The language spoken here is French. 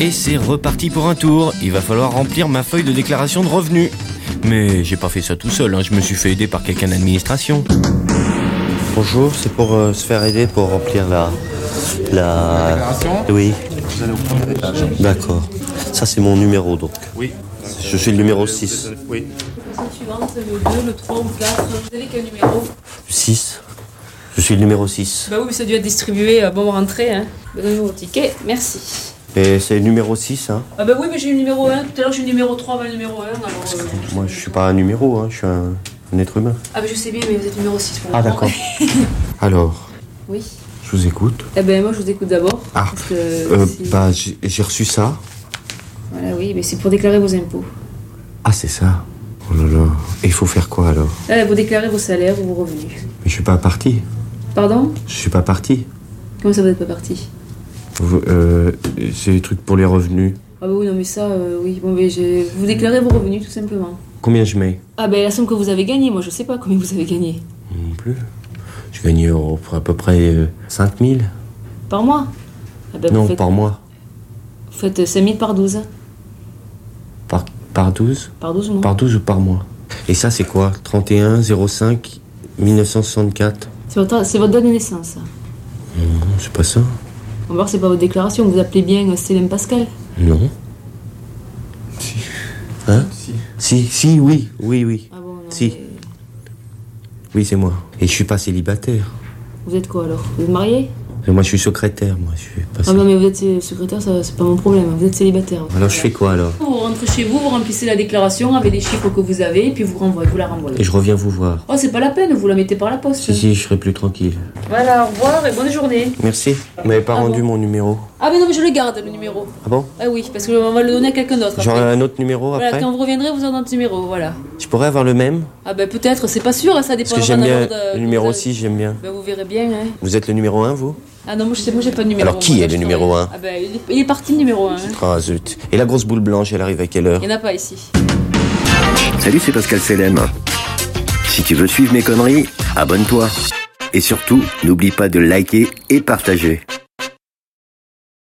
Et c'est reparti pour un tour. Il va falloir remplir ma feuille de déclaration de revenus. Mais j'ai pas fait ça tout seul, hein. je me suis fait aider par quelqu'un d'administration. Bonjour, c'est pour euh, se faire aider pour remplir la. La. Déclaration Oui, Vous allez au étage. d'accord. Ça, c'est mon numéro donc. Oui. Je suis le numéro 6. Oui. suivante, le 2, le 3 ou le 4. Vous avez quel numéro 6 Je suis le numéro 6. Bah oui, mais ça a dû être distribué. euh, Bon rentrée, hein. Donnez-nous vos tickets, merci. Et c'est numéro 6, hein. Ah bah oui, mais j'ai eu le numéro 1. Tout à l'heure, j'ai eu le numéro 3 avant le numéro 1. Alors, euh, Moi, je suis pas un numéro, hein. Je suis un, un être humain. Ah bah je sais bien, mais vous êtes numéro 6 pour Ah, d'accord. Alors, Oui. je vous écoute. Eh ben moi, je vous écoute d'abord. Ah, parce que Euh, bah, j'ai j'ai reçu ça. Voilà, oui, mais c'est pour déclarer vos impôts. Ah, c'est ça. Oh là là. Et il faut faire quoi alors? Là, vous déclarez vos salaires ou vos revenus. Mais je suis pas parti. Pardon? Je suis pas parti. Comment ça, vous n'êtes pas parti? Euh, c'est des trucs pour les revenus. Ah bah oui, non, mais ça, euh, oui. Bon, mais je... vous déclarez vos revenus, tout simplement. Combien je mets? Ah ben la somme que vous avez gagnée, moi, je sais pas combien vous avez gagné. Non plus. Je gagne euh, à peu près euh, 5000. Par mois? Ah ben, non, faites, par mois. Vous faites 5000 par 12. Par, par 12 Par 12 mois. Par 12 ou par mois Et ça, c'est quoi? 31 05 1964 C'est votre, c'est votre date de naissance. ça. Non, c'est pas ça. On va voir, c'est pas votre déclaration. Vous appelez bien euh, Célène Pascal. Non. Hein Si. Si, si, oui, oui, oui. Ah bon, non, Si. mais Oui, c'est moi. Et je suis pas célibataire. Vous êtes quoi alors? Vous êtes marié? Et moi, je suis secrétaire, moi. Je suis Ah non, mais vous êtes secrétaire, ça, c'est pas mon problème. Vous êtes célibataire. Alors, je fais quoi alors Vous rentrez chez vous, vous remplissez la déclaration avec les chiffres que vous avez, et puis vous, renvoyez, vous la renvoyez. Et je reviens vous voir. Oh, c'est pas la peine, vous la mettez par la poste. Si, si, je serai plus tranquille. Voilà, au revoir et bonne journée. Merci. Vous m'avez pas Ah rendu bon mon numéro. Ah, mais non, mais je le garde, le numéro. Ah bon Ah oui, parce qu'on va le donner à quelqu'un d'autre. J'aurai après. un autre numéro Voilà, après quand vous reviendrez, vous aurez notre numéro, voilà. Je pourrais avoir le même Ah ben peut-être, c'est pas sûr, ça dépend Parce que j'aime bien de- le numéro de- 6, j'aime bien. Ben vous verrez bien, hein. Vous êtes le numéro 1, vous Ah non, moi je sais, moi j'ai pas de numéro. Alors, qui Moi, est le numéro un Ah ben il est, il est parti le numéro 1. Ah zut. Et la grosse boule blanche, elle arrive à quelle heure Il n'y en a pas ici. Salut, c'est Pascal Selem. Si tu veux suivre mes conneries, abonne-toi. Et surtout, n'oublie pas de liker et partager.